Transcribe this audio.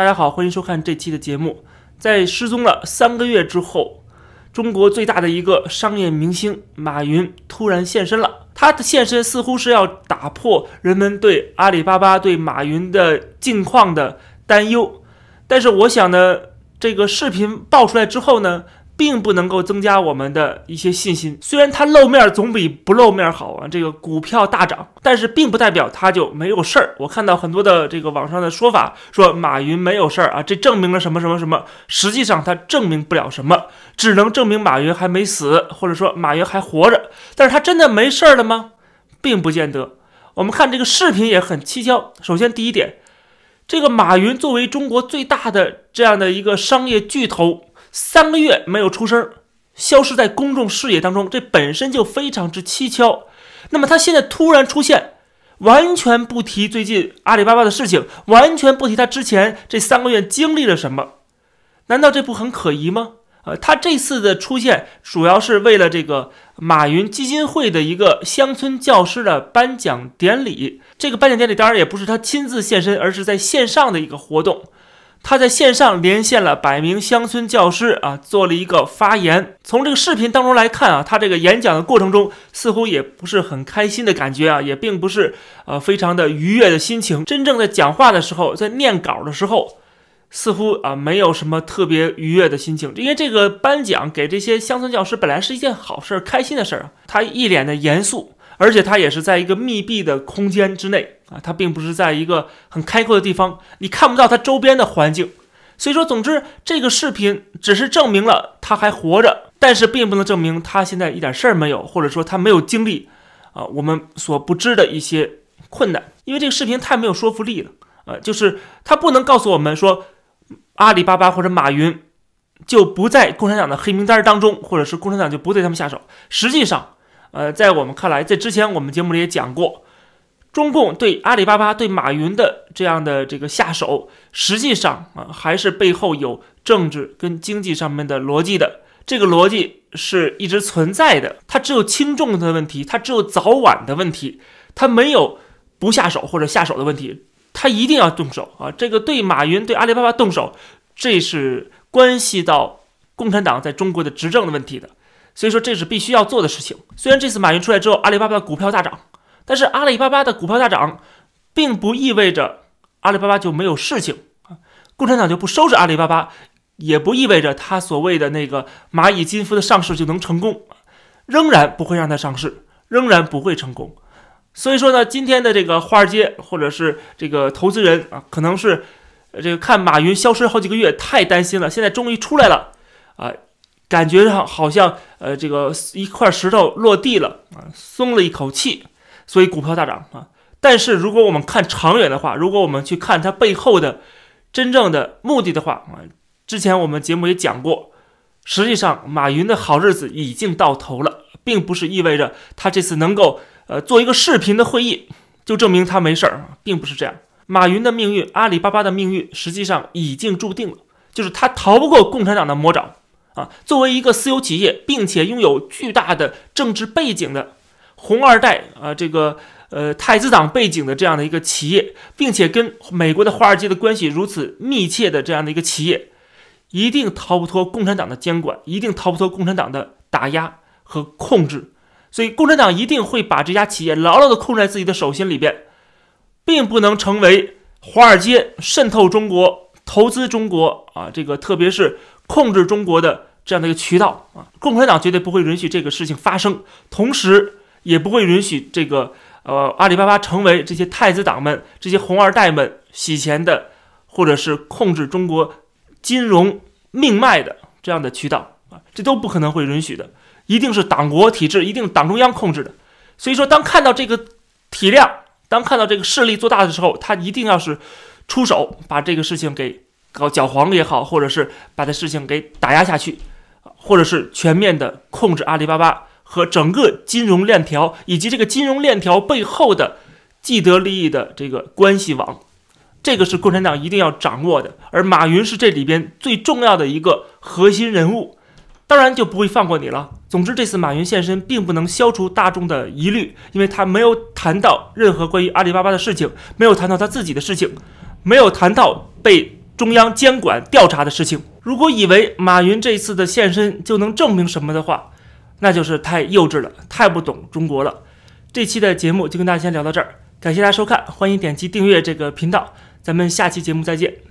大家好，欢迎收看这期的节目。在失踪了三个月之后，中国最大的一个商业明星马云突然现身了。他的现身似乎是要打破人们对阿里巴巴、对马云的近况的担忧。但是我想呢，这个视频爆出来之后呢？并不能够增加我们的一些信心。虽然他露面总比不露面好啊，这个股票大涨，但是并不代表他就没有事儿。我看到很多的这个网上的说法，说马云没有事儿啊，这证明了什么什么什么？实际上它证明不了什么，只能证明马云还没死，或者说马云还活着。但是他真的没事儿了吗？并不见得。我们看这个视频也很蹊跷。首先第一点，这个马云作为中国最大的这样的一个商业巨头。三个月没有出声，消失在公众视野当中，这本身就非常之蹊跷。那么他现在突然出现，完全不提最近阿里巴巴的事情，完全不提他之前这三个月经历了什么，难道这不很可疑吗？呃，他这次的出现主要是为了这个马云基金会的一个乡村教师的颁奖典礼。这个颁奖典礼当然也不是他亲自现身，而是在线上的一个活动。他在线上连线了百名乡村教师啊，做了一个发言。从这个视频当中来看啊，他这个演讲的过程中似乎也不是很开心的感觉啊，也并不是呃非常的愉悦的心情。真正在讲话的时候，在念稿的时候，似乎啊没有什么特别愉悦的心情。因为这个颁奖给这些乡村教师本来是一件好事、开心的事儿，他一脸的严肃。而且他也是在一个密闭的空间之内啊，他并不是在一个很开阔的地方，你看不到他周边的环境。所以说，总之这个视频只是证明了他还活着，但是并不能证明他现在一点事儿没有，或者说他没有经历啊我们所不知的一些困难。因为这个视频太没有说服力了啊，就是他不能告诉我们说阿里巴巴或者马云就不在共产党的黑名单当中，或者是共产党就不对他们下手。实际上。呃，在我们看来，在之前我们节目里也讲过，中共对阿里巴巴、对马云的这样的这个下手，实际上啊，还是背后有政治跟经济上面的逻辑的。这个逻辑是一直存在的，它只有轻重的问题，它只有早晚的问题，它没有不下手或者下手的问题，它一定要动手啊！这个对马云、对阿里巴巴动手，这是关系到共产党在中国的执政的问题的。所以说这是必须要做的事情。虽然这次马云出来之后，阿里巴巴的股票大涨，但是阿里巴巴的股票大涨，并不意味着阿里巴巴就没有事情啊，共产党就不收拾阿里巴巴，也不意味着他所谓的那个蚂蚁金服的上市就能成功，仍然不会让它上市，仍然不会成功。所以说呢，今天的这个华尔街或者是这个投资人啊，可能是这个看马云消失好几个月太担心了，现在终于出来了啊。感觉上好像，呃，这个一块石头落地了啊，松了一口气，所以股票大涨啊。但是如果我们看长远的话，如果我们去看它背后的真正的目的的话啊，之前我们节目也讲过，实际上马云的好日子已经到头了，并不是意味着他这次能够呃做一个视频的会议就证明他没事儿，并不是这样。马云的命运，阿里巴巴的命运，实际上已经注定了，就是他逃不过共产党的魔爪。啊，作为一个私有企业，并且拥有巨大的政治背景的红二代啊，这个呃太子党背景的这样的一个企业，并且跟美国的华尔街的关系如此密切的这样的一个企业，一定逃不脱共产党的监管，一定逃不脱共产党的打压和控制。所以，共产党一定会把这家企业牢牢地控制在自己的手心里边，并不能成为华尔街渗透中国、投资中国啊，这个特别是控制中国的。这样的一个渠道啊，共产党绝对不会允许这个事情发生，同时也不会允许这个呃阿里巴巴成为这些太子党们、这些红二代们洗钱的，或者是控制中国金融命脉的这样的渠道啊，这都不可能会允许的，一定是党国体制，一定党中央控制的。所以说，当看到这个体量，当看到这个势力做大的时候，他一定要是出手把这个事情给搞搅黄也好，或者是把这事情给打压下去。或者是全面的控制阿里巴巴和整个金融链条，以及这个金融链条背后的既得利益的这个关系网，这个是共产党一定要掌握的。而马云是这里边最重要的一个核心人物，当然就不会放过你了。总之，这次马云现身并不能消除大众的疑虑，因为他没有谈到任何关于阿里巴巴的事情，没有谈到他自己的事情，没有谈到被。中央监管调查的事情。如果以为马云这次的现身就能证明什么的话，那就是太幼稚了，太不懂中国了。这期的节目就跟大家先聊到这儿，感谢大家收看，欢迎点击订阅这个频道，咱们下期节目再见。